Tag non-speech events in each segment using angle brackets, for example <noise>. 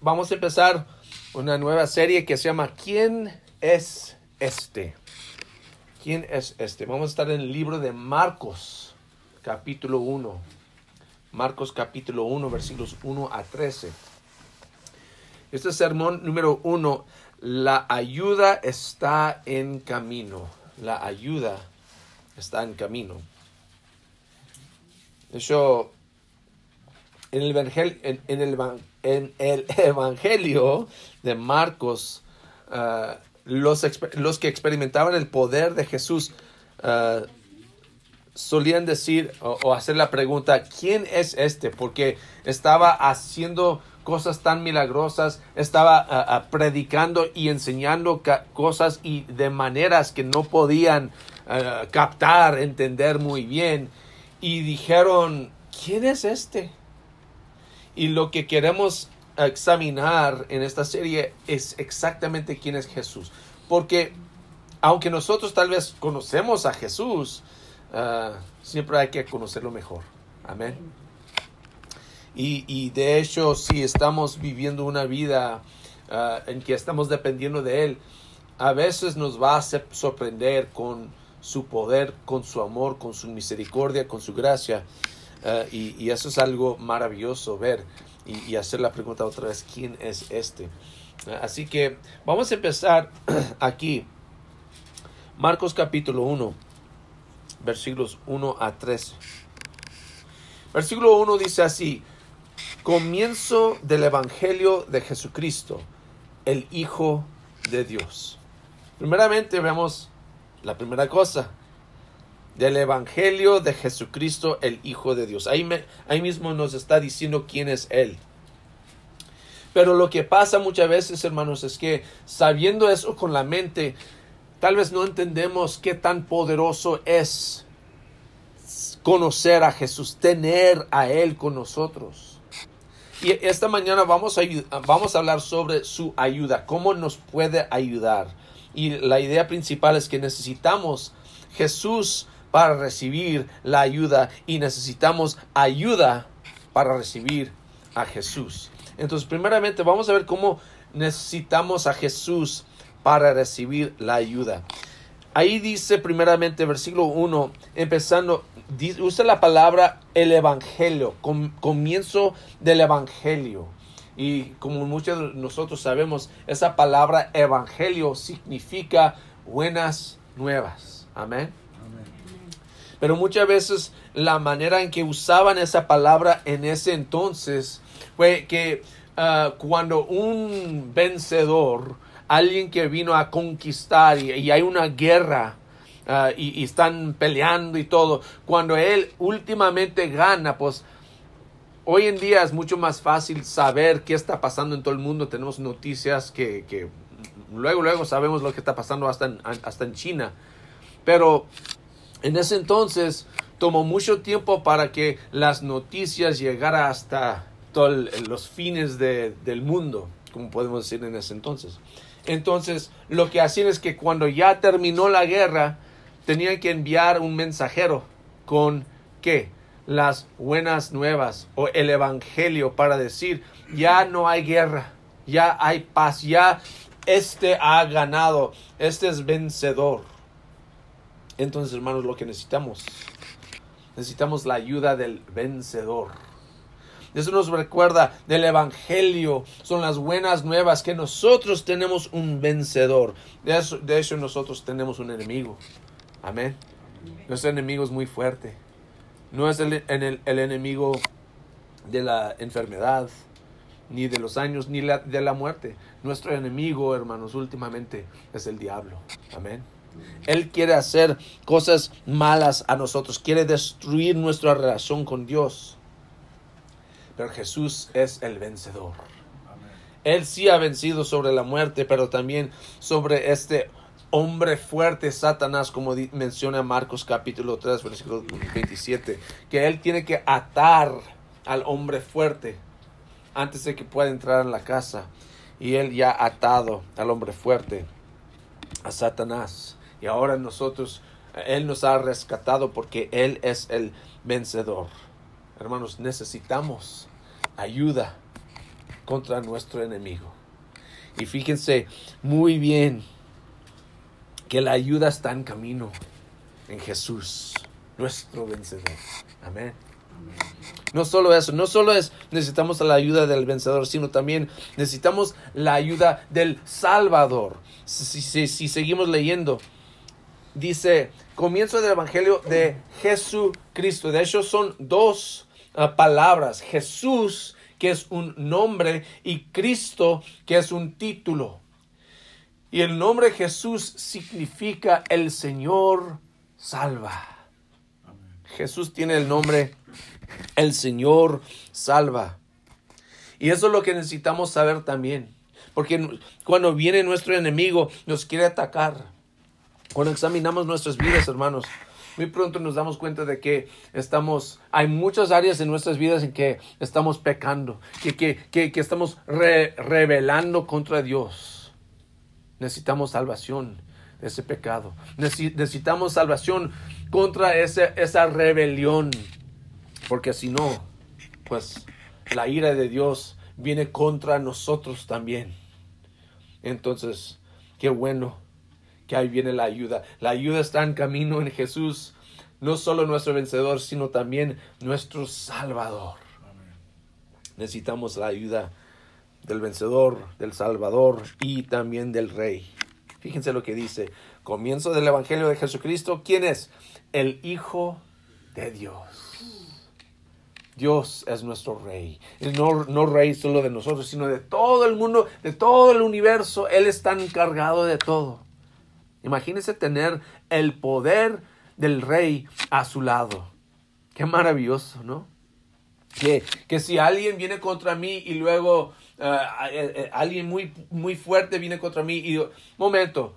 Vamos a empezar una nueva serie que se llama ¿Quién es este? ¿Quién es este? Vamos a estar en el libro de Marcos, capítulo 1. Marcos capítulo 1, versículos 1 a 13. Este sermón número 1, la ayuda está en camino. La ayuda está en camino. De hecho, en el, evangelio, en, el, en el <laughs> Evangelio de Marcos, uh, los, los, que experimentaban el poder de Jesús uh, solían decir o, hacer la pregunta, ¿quién es este? Porque estaba haciendo cosas tan milagrosas, estaba uh, predicando y enseñando cosas y de maneras que no podían captar, entender muy bien. Y dijeron, ¿quién es este? Y lo que queremos examinar en esta serie es exactamente quién es Jesús. Porque aunque nosotros tal vez conocemos a Jesús, uh, siempre hay que conocerlo mejor. Amén. Y, y, de hecho, si estamos viviendo una vida uh, en que estamos dependiendo de Él, a veces nos va a sorprender con su poder, con su amor, con su misericordia, con su gracia. Uh, y, y, eso es algo maravilloso ver y, hacer la pregunta otra vez, ¿quién es este? Uh, así que vamos a empezar <clears throat> aquí. Marcos capítulo 1, versículos 1 a 3. Versículo 1 dice así, comienzo del Evangelio de Jesucristo, el Hijo de Dios. Primeramente vemos la primera cosa, del Evangelio de Jesucristo, el Hijo de Dios. Ahí, me, ahí mismo nos está diciendo quién es Él. Pero lo que pasa muchas veces, hermanos, es que sabiendo eso con la mente, tal vez no entendemos qué tan poderoso es conocer a Jesús, tener a Él con nosotros. Y esta mañana vamos a, vamos a hablar sobre su ayuda, cómo nos puede ayudar. Y la idea principal es que necesitamos Jesús para recibir la ayuda y necesitamos ayuda para recibir a Jesús. Entonces, primeramente vamos a ver cómo necesitamos a Jesús para recibir la ayuda. Ahí dice primeramente versículo 1, empezando, usa la palabra el Evangelio, comienzo del Evangelio. Y como muchos de nosotros sabemos, esa palabra Evangelio significa buenas nuevas. Amén. Pero muchas veces la manera en que usaban esa palabra en ese entonces fue que uh, cuando un vencedor, alguien que vino a conquistar y, y hay una guerra, uh, y, y, están peleando y todo, cuando él últimamente gana, pues hoy en día es mucho más fácil saber qué está pasando en todo el mundo. Tenemos noticias que, que luego, luego sabemos lo que está pasando hasta en, hasta en China. Pero en ese entonces tomó mucho tiempo para que las noticias llegaran hasta los fines de, del mundo, como podemos decir en ese entonces. Entonces, lo que hacían es que cuando ya terminó la guerra, tenían que enviar un mensajero con qué? Las buenas nuevas o el evangelio para decir, ya no hay guerra, ya hay paz, ya este ha ganado, este es vencedor. Entonces, hermanos, lo que necesitamos, necesitamos la ayuda del vencedor. Eso nos recuerda del Evangelio, son las buenas nuevas que nosotros tenemos un vencedor. De, eso, nosotros tenemos un enemigo. Amén. Nuestro enemigo es muy fuerte. No es el, el, el enemigo de la enfermedad, ni de los años, ni la, de la muerte. Nuestro enemigo, hermanos, últimamente es el diablo. Amén. Él quiere hacer cosas malas a nosotros, quiere destruir nuestra relación con Dios. Pero Jesús es el vencedor. Él sí ha vencido sobre la muerte, pero también sobre este hombre fuerte, Satanás, como menciona Marcos capítulo 3, versículo 27, que él tiene que atar al hombre fuerte antes de que pueda entrar en la casa. Y él ya ha atado al hombre fuerte, a Satanás. Y ahora nosotros, Él nos ha rescatado porque Él es el vencedor. Hermanos, necesitamos ayuda contra nuestro enemigo. Y fíjense muy bien que la ayuda está en camino en Jesús, nuestro vencedor. Amén. No solo eso, no solo es necesitamos la ayuda del vencedor, sino también necesitamos la ayuda del Salvador. Si, si seguimos leyendo, dice, comienzo del Evangelio de Jesucristo. De hecho, son dos ah, palabras. Jesús, que es un nombre, y Cristo, que es un título. Y el nombre Jesús significa el Señor salva. Jesús tiene el nombre el Señor salva. Y eso es lo que necesitamos saber también. Porque cuando viene nuestro enemigo, nos quiere atacar. Cuando examinamos nuestras vidas, hermanos, muy pronto nos damos cuenta de que estamos, hay muchas áreas en nuestras vidas en que estamos pecando, que, que, que, estamos rebelando contra Dios. Necesitamos salvación de ese pecado. Necesitamos salvación contra ese, esa rebelión. Porque si no, pues la ira de Dios viene contra nosotros también. Entonces, qué bueno que ahí viene la ayuda. La ayuda está en camino en Jesús, no solo nuestro vencedor, sino también nuestro Salvador. Necesitamos la ayuda del vencedor, del Salvador y también del Rey. Fíjense lo que dice, comienzo del Evangelio de Jesucristo, ¿quién es? El Hijo de Dios. Dios es nuestro rey. No, no rey solo de nosotros, sino de todo el mundo, de todo el universo. Él está encargado de todo. Imagínese tener el poder del rey a su lado. Qué maravilloso, ¿no? Que, que si alguien viene contra mí y luego eh, eh, eh, alguien muy, muy fuerte viene contra mí y digo, momento,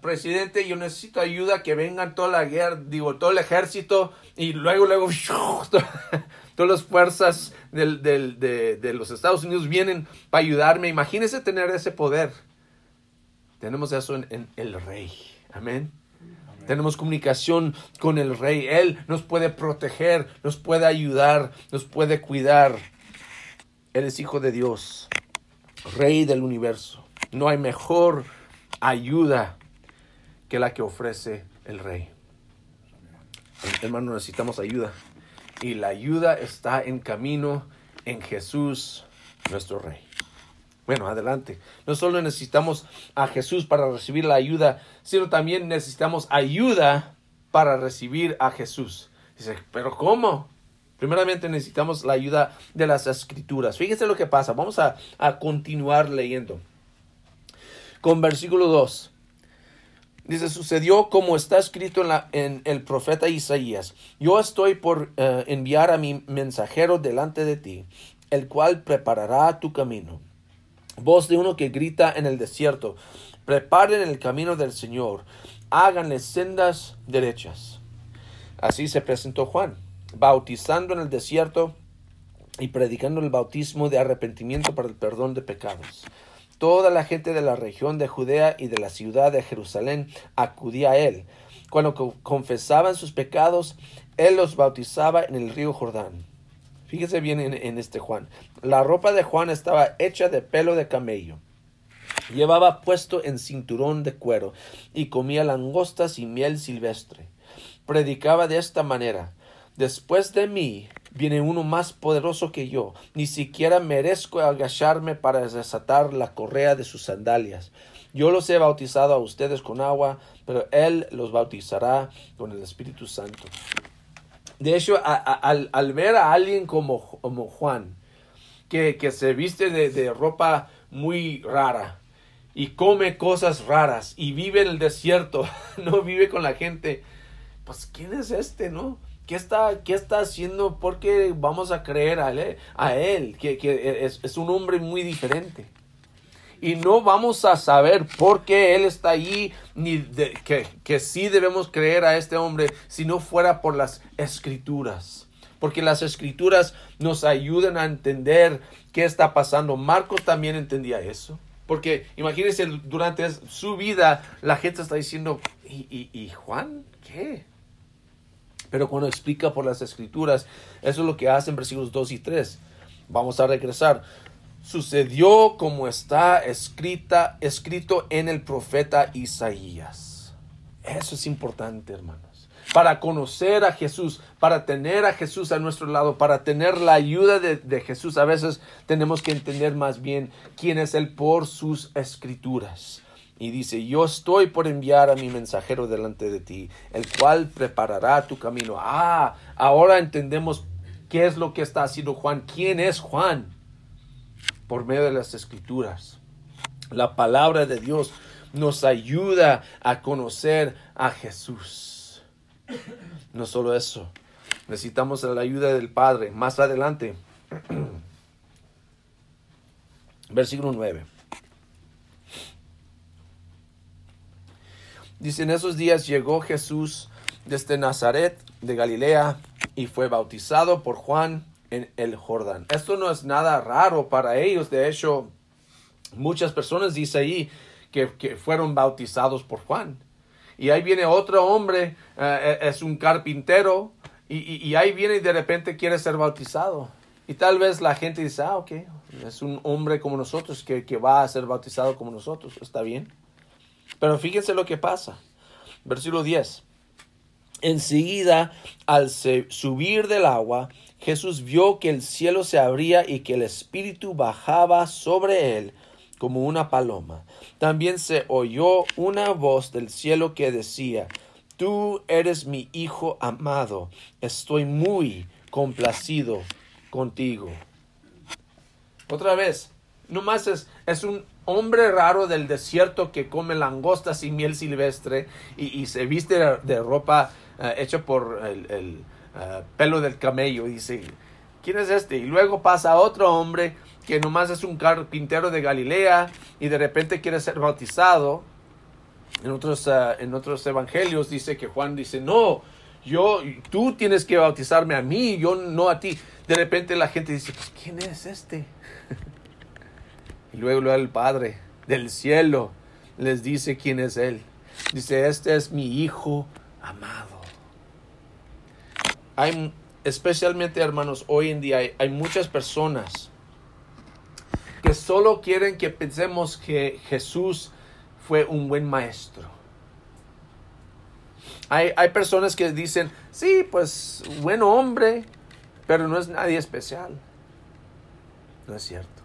presidente, yo necesito ayuda, que vengan toda la guerra, digo, todo el ejército y luego, luego, <laughs> todas las fuerzas del, del, de, de los Estados Unidos vienen para ayudarme. Imagínese tener ese poder. Tenemos eso en, el Rey. Amén. Tenemos comunicación con el Rey. Él nos puede proteger, nos puede ayudar, nos puede cuidar. Él es Hijo de Dios, Rey del universo. No hay mejor ayuda que la que ofrece el Rey. Hermano, necesitamos ayuda. Y la ayuda está en camino en Jesús, nuestro Rey. Bueno, adelante. No solo necesitamos a Jesús para recibir la ayuda, sino también necesitamos ayuda para recibir a Jesús. Dice, pero ¿cómo? Primeramente necesitamos la ayuda de las escrituras. Fíjese lo que pasa. Vamos a, continuar leyendo. Con versículo 2. Dice, sucedió como está escrito en, la, en el profeta Isaías. Yo estoy por eh, enviar a mi mensajero delante de ti, el cual preparará tu camino. Voz de uno que grita en el desierto, preparen el camino del Señor, háganle sendas derechas. Así se presentó Juan, bautizando en el desierto y predicando el bautismo de arrepentimiento para el perdón de pecados. Toda la gente de la región de Judea y de la ciudad de Jerusalén acudía a él. Cuando confesaban sus pecados, él los bautizaba en el río Jordán. Fíjese bien en, este Juan. La ropa de Juan estaba hecha de pelo de camello. Llevaba puesto en cinturón de cuero y comía langostas y miel silvestre. Predicaba de esta manera. Después de mí viene uno más poderoso que yo. Ni siquiera merezco agacharme para desatar la correa de sus sandalias. Yo los he bautizado a ustedes con agua, pero Él los bautizará con el Espíritu Santo. De hecho, al, ver a alguien como, como Juan, que, se viste de, ropa muy rara y come cosas raras y vive en el desierto, <laughs> no vive con la gente, pues ¿quién es este, no? ¿Qué está, qué está haciendo? ¿Por qué vamos a creer a él? A él que, es, es un hombre muy diferente y no vamos a saber por qué Él está allí, ni que, que sí debemos creer a este hombre si no fuera por las escrituras. Porque las escrituras nos ayudan a entender qué está pasando. Marcos también entendía eso. Porque imagínense, durante su vida la gente está diciendo, ¿y, y, Juan qué? Pero cuando explica por las escrituras, eso es lo que hacen versículos 2 y 3. Vamos a regresar sucedió como está escrita, escrito en el profeta Isaías. Eso es importante, hermanos. Para conocer a Jesús, para tener a Jesús a nuestro lado, para tener la ayuda de, de Jesús, a veces tenemos que entender más bien quién es Él por sus escrituras. Y dice, yo estoy por enviar a mi mensajero delante de ti, el cual preparará tu camino. Ah, ahora entendemos qué es lo que está haciendo Juan. ¿Quién es Juan? Por medio de las escrituras. La palabra de Dios nos ayuda a conocer a Jesús. No solo eso, necesitamos la ayuda del Padre. Más adelante, <clears throat> versículo 9. Dice, en esos días llegó Jesús desde Nazaret de Galilea y fue bautizado por Juan en el Jordán. Esto no es nada raro para ellos. De hecho, muchas personas dicen ahí que, que fueron bautizados por Juan. Y ahí viene otro hombre, eh, es un carpintero, y, y, y, ahí viene y de repente quiere ser bautizado. Y tal vez la gente dice, ah, ok, es un hombre como nosotros que, que va a ser bautizado como nosotros, está bien. Pero fíjense lo que pasa. Versículo 10. Enseguida, al subir del agua, Jesús vio que el cielo se abría y que el Espíritu bajaba sobre él como una paloma. También se oyó una voz del cielo que decía, Tú eres mi Hijo amado, estoy muy complacido contigo. Otra vez, nomás es, es un hombre raro del desierto que come langostas y miel silvestre y, se viste de, ropa uh, hecha por el uh, pelo del camello. Dice, ¿quién es este? Y luego pasa otro hombre que nomás es un carpintero de Galilea y de repente quiere ser bautizado. En otros, uh, en otros evangelios dice que Juan dice, no, yo, tú tienes que bautizarme a mí, yo no a ti. De repente la gente dice, pues, ¿quién es este? <laughs> Y luego el Padre del cielo les dice quién es Él. Dice, este es mi Hijo amado. Hay, especialmente hermanos, hoy en día hay, hay muchas personas que solo quieren que pensemos que Jesús fue un buen maestro. Hay, hay, personas que dicen, sí, pues buen hombre, pero no es nadie especial. No es cierto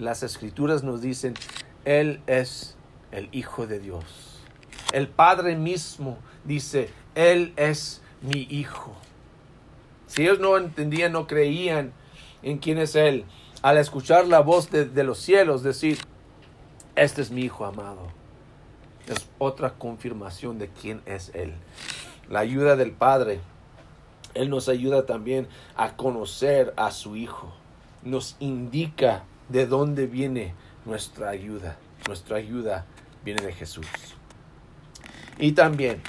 las escrituras nos dicen, Él es el Hijo de Dios. El Padre mismo dice, Él es mi Hijo. Si ellos no entendían, no creían en quién es Él, al escuchar la voz de, de los cielos decir, este es mi Hijo amado, es otra confirmación de quién es Él. La ayuda del Padre, Él nos ayuda también a conocer a su Hijo, nos indica de dónde viene nuestra ayuda. Nuestra ayuda viene de Jesús. Y también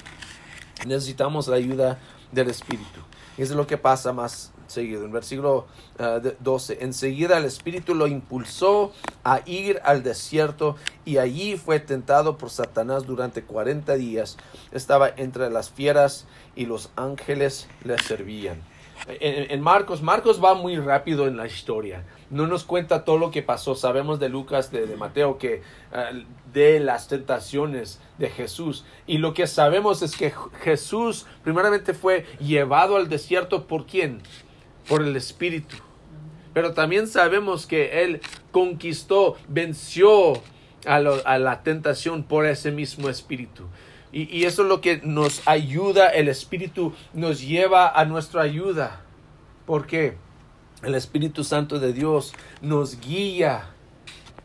necesitamos la ayuda del Espíritu. Eso es lo que pasa más seguido. En versículo uh, 12, enseguida el Espíritu lo impulsó a ir al desierto y allí fue tentado por Satanás durante 40 días. Estaba entre las fieras y los ángeles le servían. En, Marcos, Marcos va muy rápido en la historia no nos cuenta todo lo que pasó. Sabemos de Lucas, de, Mateo, que uh, de las tentaciones de Jesús. Y lo que sabemos es que Jesús primeramente fue llevado al desierto por quién? Por el Espíritu. Pero también sabemos que Él conquistó, venció a la tentación por ese mismo Espíritu. Y, y eso es lo que nos ayuda, el Espíritu nos lleva a nuestra ayuda. ¿Por qué? el Espíritu Santo de Dios nos guía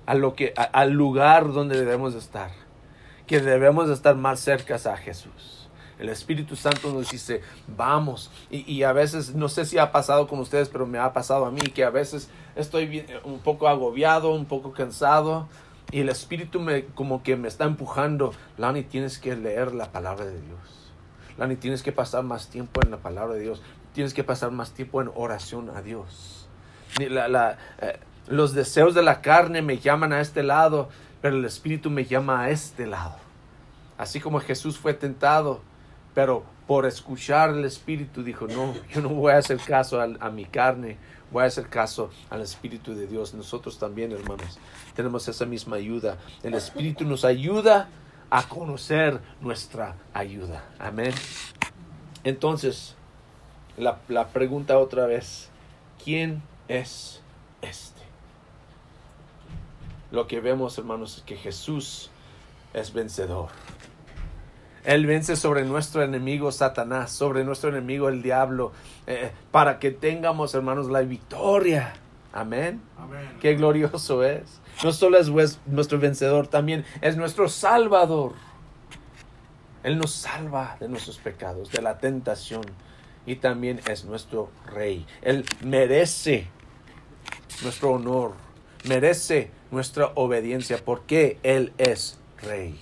a lo que, al lugar donde debemos estar, que debemos estar más cerca a Jesús. El Espíritu Santo nos dice, vamos. Y, y, a veces, no sé si ha pasado con ustedes, pero me ha pasado a mí, que a veces estoy un poco agobiado, un poco cansado, y el Espíritu me, como que me está empujando. Lani, tienes que leer la palabra de Dios. Lani, tienes que pasar más tiempo en la palabra de Dios tienes que pasar más tiempo en oración a Dios. La, la, eh, los deseos de la carne me llaman a este lado, pero el Espíritu me llama a este lado. Así como Jesús fue tentado, pero por escuchar el Espíritu dijo, no, yo no voy a hacer caso a, a mi carne, Voy a hacer caso al Espíritu de Dios. Nosotros también, hermanos, tenemos esa misma ayuda. El Espíritu nos ayuda a conocer nuestra ayuda. Amén. Entonces, la, la pregunta otra vez, ¿quién es este? Lo que vemos, hermanos, es que Jesús es vencedor. Él vence sobre nuestro enemigo Satanás, sobre nuestro enemigo el diablo, eh, para que tengamos, hermanos, la victoria. Amén. Amén. Qué glorioso es. No solo es nuestro vencedor, también es nuestro salvador. Él nos salva de nuestros pecados, de la tentación, y también es nuestro rey. Él merece nuestro honor, merece nuestra obediencia, porque Él es rey.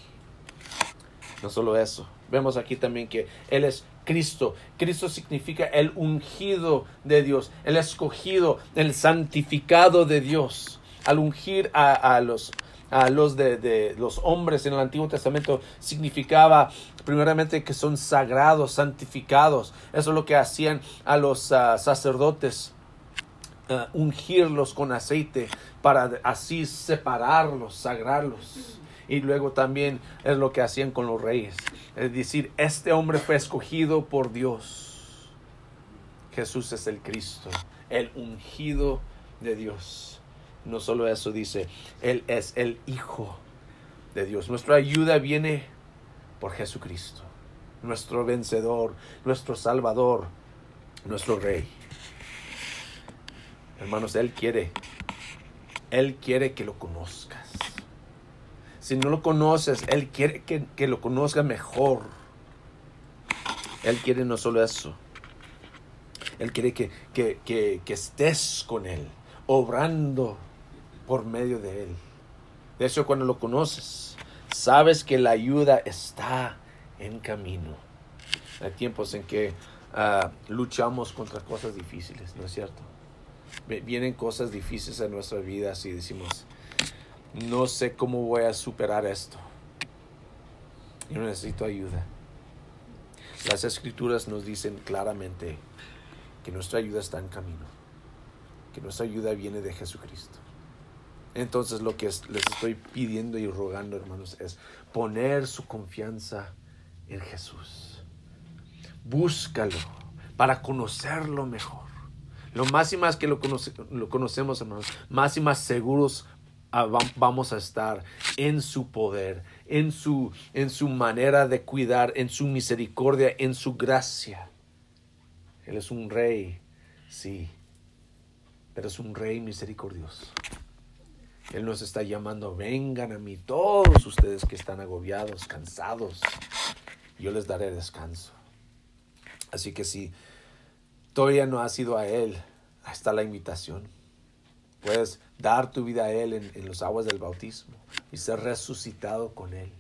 No solo eso, vemos aquí también que Él es Cristo. Cristo significa el ungido de Dios, el escogido, el santificado de Dios. Al ungir a, a los, a los de, de los hombres en el Antiguo Testamento significaba primeramente que son sagrados, santificados. Eso es lo que hacían a los ah, sacerdotes uh, ungirlos con aceite para así separarlos, sagrarlos. Y luego también es lo que hacían con los reyes. Es decir, este hombre fue escogido por Dios. Jesús es el Cristo, el ungido de Dios. No solo eso dice, Él es el Hijo de Dios. Nuestra ayuda viene por Jesucristo, nuestro vencedor, nuestro Salvador, nuestro Rey. Hermanos, Él quiere, Él quiere que lo conozcas. Si no lo conoces, Él quiere que, que lo conozcas mejor. Él quiere no solo eso, Él quiere que, que, que, que estés con Él, obrando por medio de Él. De hecho, cuando lo conoces, sabes que la ayuda está en camino. Hay tiempos en que ah, luchamos contra cosas difíciles, ¿no es cierto? Vienen cosas difíciles en nuestras vidas y decimos, no sé cómo voy a superar esto. Yo necesito ayuda. Las escrituras nos dicen claramente que nuestra ayuda está en camino, que nuestra ayuda viene de Jesucristo. Entonces lo que es- les estoy pidiendo y rogando, hermanos, es poner su confianza en Jesús. Búscalo para conocerlo mejor. Lo más y más que lo, conoce- lo conocemos, hermanos, más y más seguros vamos a estar en su poder, en su, en su manera de cuidar, en su misericordia, en su gracia. Él es un rey, sí, pero es un rey misericordioso. Él nos está llamando, vengan a mí todos ustedes que están agobiados, cansados, yo les daré descanso. Así que si todavía no has ido a Él, está la invitación. Puedes dar tu vida a Él en, en los aguas del bautismo y ser resucitado con Él.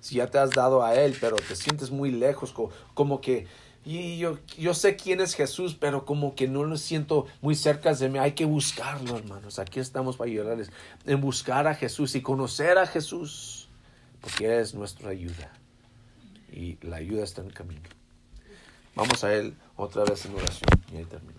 Si ya te has dado a Él, pero te sientes muy lejos, co- como, que y yo, yo sé quién es Jesús, pero como que no lo siento muy cerca de mí. Hay que buscarlo, hermanos. Aquí estamos para ayudarles en buscar a Jesús y conocer a Jesús, porque Él es nuestra ayuda y la ayuda está en camino. Vamos a Él otra vez en oración y ahí termino.